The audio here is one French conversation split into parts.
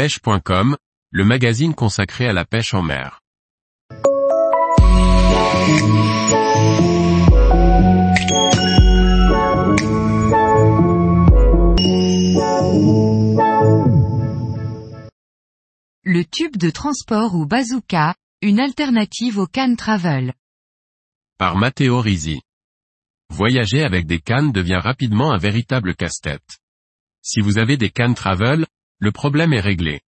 pêche.com, le magazine consacré à la pêche en mer. Le tube de transport ou bazooka, une alternative au can travel. Par Matteo Risi. Voyager avec des cannes devient rapidement un véritable casse-tête. Si vous avez des cannes travel, le problème est réglé.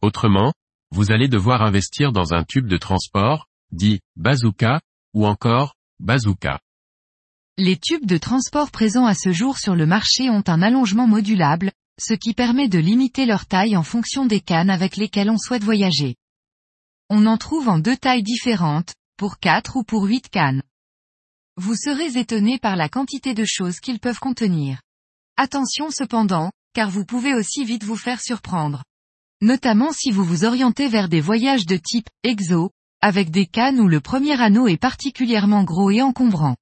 Autrement, vous allez devoir investir dans un tube de transport, dit bazooka, ou encore bazooka. Les tubes de transport présents à ce jour sur le marché ont un allongement modulable, ce qui permet de limiter leur taille en fonction des cannes avec lesquelles on souhaite voyager. On en trouve en deux tailles différentes, pour 4 ou pour 8 cannes. Vous serez étonné par la quantité de choses qu'ils peuvent contenir. Attention cependant, car vous pouvez aussi vite vous faire surprendre. Notamment si vous vous orientez vers des voyages de type exo, avec des cannes où le premier anneau est particulièrement gros et encombrant.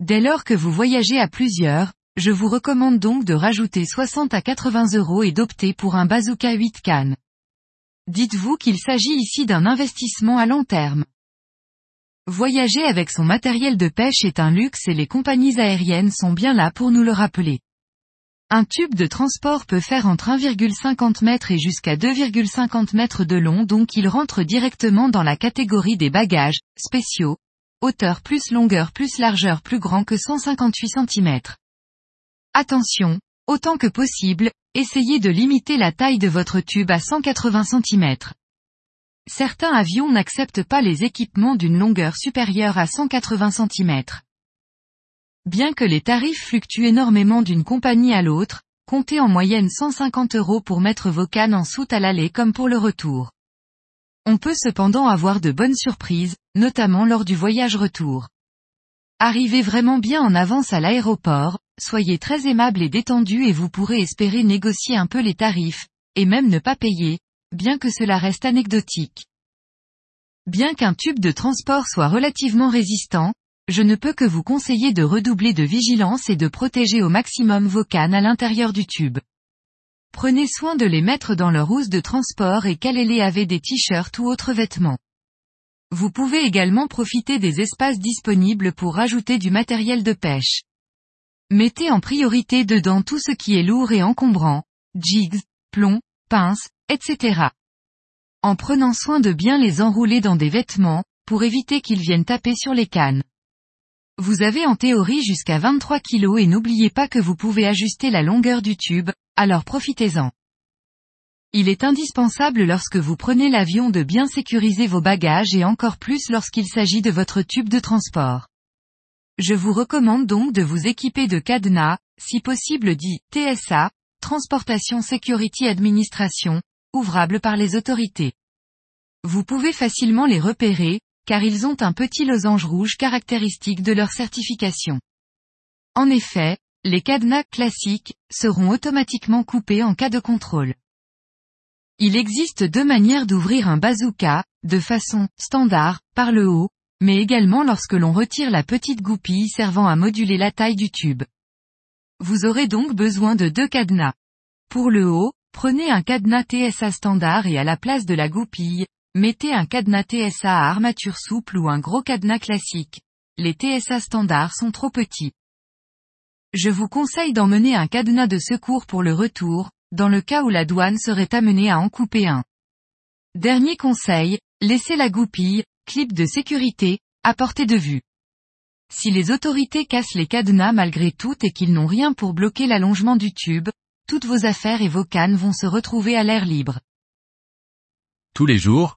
Dès lors que vous voyagez à plusieurs, je vous recommande donc de rajouter 60 à 80 euros et d'opter pour un bazooka 8 cannes. Dites-vous qu'il s'agit ici d'un investissement à long terme. Voyager avec son matériel de pêche est un luxe et les compagnies aériennes sont bien là pour nous le rappeler. Un tube de transport peut faire entre 1,50 m et jusqu'à 2,50 m de long donc il rentre directement dans la catégorie des bagages, spéciaux, hauteur plus longueur plus largeur plus grand que 158 cm. Attention, autant que possible, essayez de limiter la taille de votre tube à 180 cm. Certains avions n'acceptent pas les équipements d'une longueur supérieure à 180 cm. Bien que les tarifs fluctuent énormément d'une compagnie à l'autre, comptez en moyenne 150 euros pour mettre vos cannes en soute à l'aller comme pour le retour. On peut cependant avoir de bonnes surprises, notamment lors du voyage retour. Arrivez vraiment bien en avance à l'aéroport, soyez très aimable et détendu et vous pourrez espérer négocier un peu les tarifs, et même ne pas payer, bien que cela reste anecdotique. Bien qu'un tube de transport soit relativement résistant, je ne peux que vous conseiller de redoubler de vigilance et de protéger au maximum vos cannes à l'intérieur du tube. Prenez soin de les mettre dans leur housse de transport et calez-les avec des t-shirts ou autres vêtements. Vous pouvez également profiter des espaces disponibles pour rajouter du matériel de pêche. Mettez en priorité dedans tout ce qui est lourd et encombrant, jigs, plombs, pinces, etc. En prenant soin de bien les enrouler dans des vêtements, pour éviter qu'ils viennent taper sur les cannes. Vous avez en théorie jusqu'à 23 kg et n'oubliez pas que vous pouvez ajuster la longueur du tube, alors profitez-en. Il est indispensable lorsque vous prenez l'avion de bien sécuriser vos bagages et encore plus lorsqu'il s'agit de votre tube de transport. Je vous recommande donc de vous équiper de cadenas, si possible dit TSA, Transportation Security Administration, ouvrables par les autorités. Vous pouvez facilement les repérer, car ils ont un petit losange rouge caractéristique de leur certification. En effet, les cadenas classiques seront automatiquement coupés en cas de contrôle. Il existe deux manières d'ouvrir un bazooka, de façon standard, par le haut, mais également lorsque l'on retire la petite goupille servant à moduler la taille du tube. Vous aurez donc besoin de deux cadenas. Pour le haut, prenez un cadenas TSA standard et à la place de la goupille, mettez un cadenas TSA à armature souple ou un gros cadenas classique. Les TSA standards sont trop petits. Je vous conseille d'emmener un cadenas de secours pour le retour, dans le cas où la douane serait amenée à en couper un. Dernier conseil, laissez la goupille, clip de sécurité, à portée de vue. Si les autorités cassent les cadenas malgré tout et qu'ils n'ont rien pour bloquer l'allongement du tube, toutes vos affaires et vos cannes vont se retrouver à l'air libre. Tous les jours,